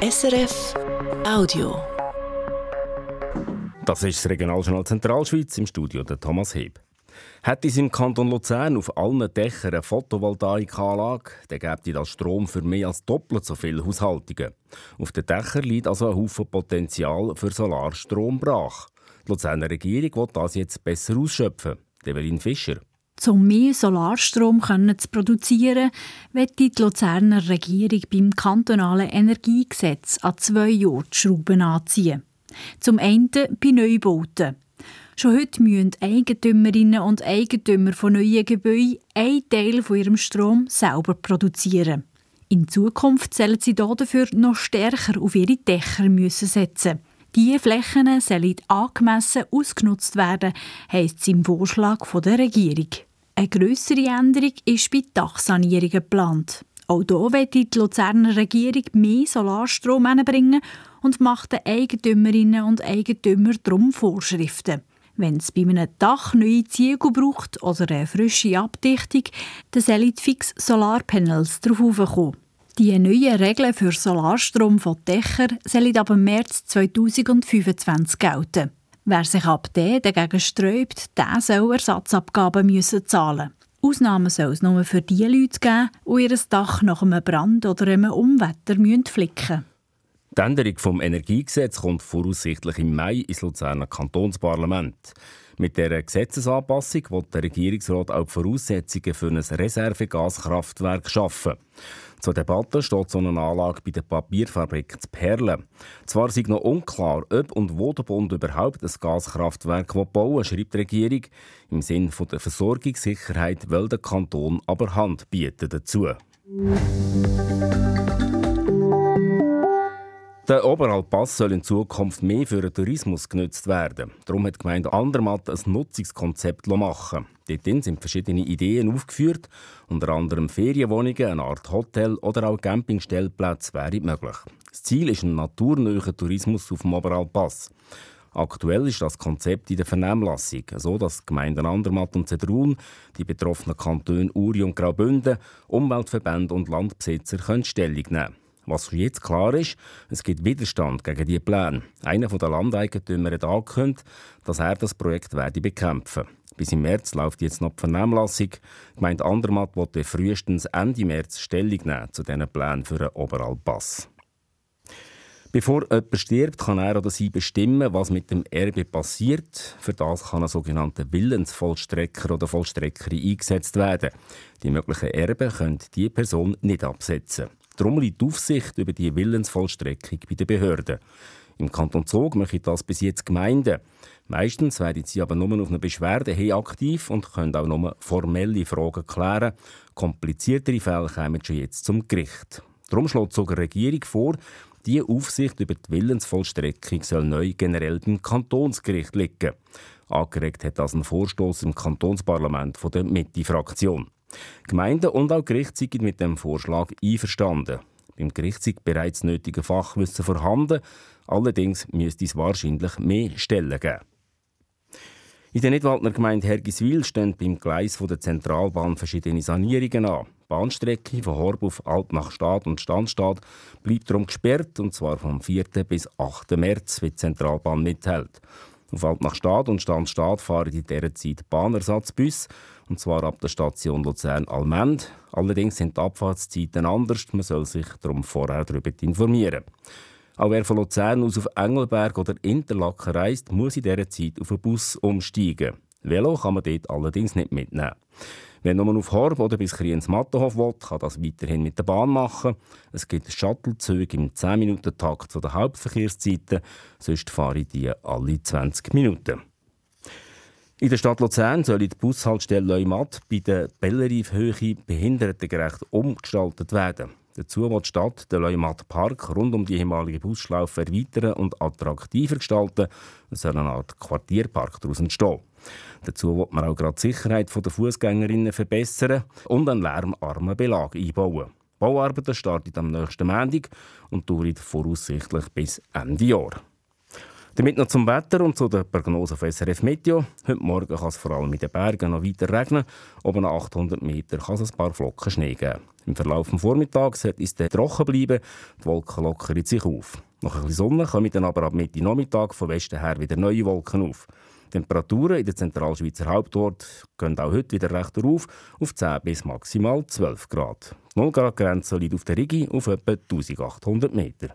SRF Audio. Das ist das Regionaljournal Zentralschweiz im Studio der Thomas Heb. Hätte es im Kanton Luzern auf allen Dächern eine Photovoltaikanlage, dann gäbe das Strom für mehr als doppelt so viele Haushaltungen. Auf den Dächern liegt also ein Haufen Potenzial für Solarstrom brach. Die Luzerner Regierung will das jetzt besser ausschöpfen. Develin Fischer. Um mehr Solarstrom zu produzieren, wird die Luzerner Regierung beim kantonalen Energiegesetz an zwei Jahren die Schrauben anziehen. Zum einen bei Neubauten. Schon heute müssen Eigentümerinnen und Eigentümer von neuen Gebäuden einen Teil von ihrem Strom selber produzieren. In Zukunft sollen sie dafür noch stärker auf ihre Dächer müssen setzen. Diese Flächen sollen angemessen ausgenutzt werden, heisst es im Vorschlag der Regierung. Eine grössere Änderung ist bei Dachsanierungen geplant. Auch hier will die Luzerner Regierung mehr Solarstrom bringen und macht den Eigentümerinnen und Eigentümern darum Vorschriften. Wenn es bei einem Dach neue Ziegel braucht oder eine frische Abdichtung, dann sollen fix Solarpanels darauf kommen. Die neuen Regeln für Solarstrom von Dächern sollen ab März 2025 gelten. Wer sich ab dem dagegen sträubt, der soll Ersatzabgaben müssen zahlen. Ausnahmen soll es nur für die Leute geben, die ihr Dach nach einem Brand oder einem Umwetter flicken müssen. Die Änderung des Energiegesetzes kommt voraussichtlich im Mai ins Luzerner Kantonsparlament. Mit dieser Gesetzesanpassung will der Regierungsrat auch die Voraussetzungen für ein Reservegaskraftwerk schaffen. Zur Debatte steht so eine Anlage bei der Papierfabrik zu Perlen. Zwar ist noch unklar, ob und wo der Bund überhaupt ein Gaskraftwerk bauen will, schreibt die Regierung. Im Sinne der Versorgungssicherheit will der Kanton aber Hand bieten dazu. Der Oberalpass soll in Zukunft mehr für den Tourismus genutzt werden. Darum hat die Gemeinde Andermatt ein Nutzungskonzept machen Dort sind verschiedene Ideen aufgeführt, unter anderem Ferienwohnungen, eine Art Hotel oder auch Campingstellplätze wäre möglich. Das Ziel ist ein naturnäher Tourismus auf dem Oberalpass. Aktuell ist das Konzept in der Vernehmlassung, so dass die Gemeinden Andermatt und Zedrun, die betroffenen Kantone Uri und Graubünden, Umweltverbände und Landbesitzer können Stellung nehmen was jetzt klar ist, es gibt Widerstand gegen diese Pläne. Einer der Landeigentümer hat angekündigt, dass er das Projekt werde bekämpfen Bis im März läuft jetzt noch die Vernehmlassung. Gemeint Andermatt wollte frühestens Ende März Stellung nehmen zu diesen Plänen für einen Oberalpass. Bevor jemand stirbt, kann er oder sie bestimmen, was mit dem Erbe passiert. Für das kann ein sogenannter Willensvollstrecker oder Vollstreckerin eingesetzt werden. Die möglichen Erben können diese Person nicht absetzen. Darum liegt die Aufsicht über die Willensvollstreckung bei den Behörden. Im Kanton Zug machen das bis jetzt Gemeinden. Meistens werden sie aber nur auf eine Beschwerde hin aktiv und können auch nur formelle Fragen klären. Kompliziertere Fälle kommen schon jetzt zum Gericht. Darum schlägt sogar die Regierung vor, die Aufsicht über die Willensvollstreckung soll neu generell beim Kantonsgericht liegen. Angeregt hat das ein Vorstoß im Kantonsparlament von der Mitte-Fraktion. Gemeinden und auch Gerichte sind mit dem Vorschlag einverstanden. Beim Gericht ist bereits nötige Fachwissen vorhanden, allerdings müsste es wahrscheinlich mehr Stellen geben. In der Nidwaldner Gemeinde Hergiswil stehen beim Gleis der Zentralbahn verschiedene Sanierungen an. Die Bahnstrecke von Horb auf Alt nach Stadt und Standstadt bleibt darum gesperrt, und zwar vom 4. bis 8. März, wie die Zentralbahn mithält. Auf Alt nach Stadt und Standstadt fahren in dieser Zeit Bahnersatzbus und zwar ab der Station Luzern-Almend. Allerdings sind die Abfahrtszeiten anders, man soll sich darum vorher darüber informieren. Auch wer von Luzern aus auf Engelberg oder Interlaken reist, muss in dieser Zeit auf einen Bus umsteigen. Velo kann man dort allerdings nicht mitnehmen. Wer nur auf Horb oder bis Kriens-Mattenhof will, kann das weiterhin mit der Bahn machen. Es gibt Shuttlezüge im 10-Minuten-Takt zu den Hauptverkehrszeiten, sonst fahre ich die alle 20 Minuten. In der Stadt Luzern soll die Bushaltestelle Leumatt bei der Bellerive-Höhe behindertengerecht umgestaltet werden. Dazu will die Stadt den Leumatt Park rund um die ehemalige Busschlaufe erweitern und attraktiver gestalten. Es soll eine Art Quartierpark daraus entstehen. Dazu will man auch gerade die Sicherheit der Fußgängerinnen verbessern und einen lärmarmen Belag einbauen. Die Bauarbeiten starten am nächsten Montag und dauern voraussichtlich bis Ende Jahr. Damit noch zum Wetter und zu der Prognose von SRF Meteo. Heute Morgen kann es vor allem in den Bergen noch weiter regnen. Oben nach 800 Metern kann es ein paar Flocken Schnee geben. Im Verlauf des Vormittags wird es dann trocken bleiben. Die Wolken lockern sich auf. Nach ein bisschen Sonne kommen dann aber ab Mitte Nachmittag von Westen her wieder neue Wolken auf. Die Temperaturen in den Zentralschweizer Hauptort gehen auch heute wieder recht auf, auf 10 bis maximal 12 Grad. Die 0 Grad Grenze liegt auf der Rigi auf etwa 1800 Meter.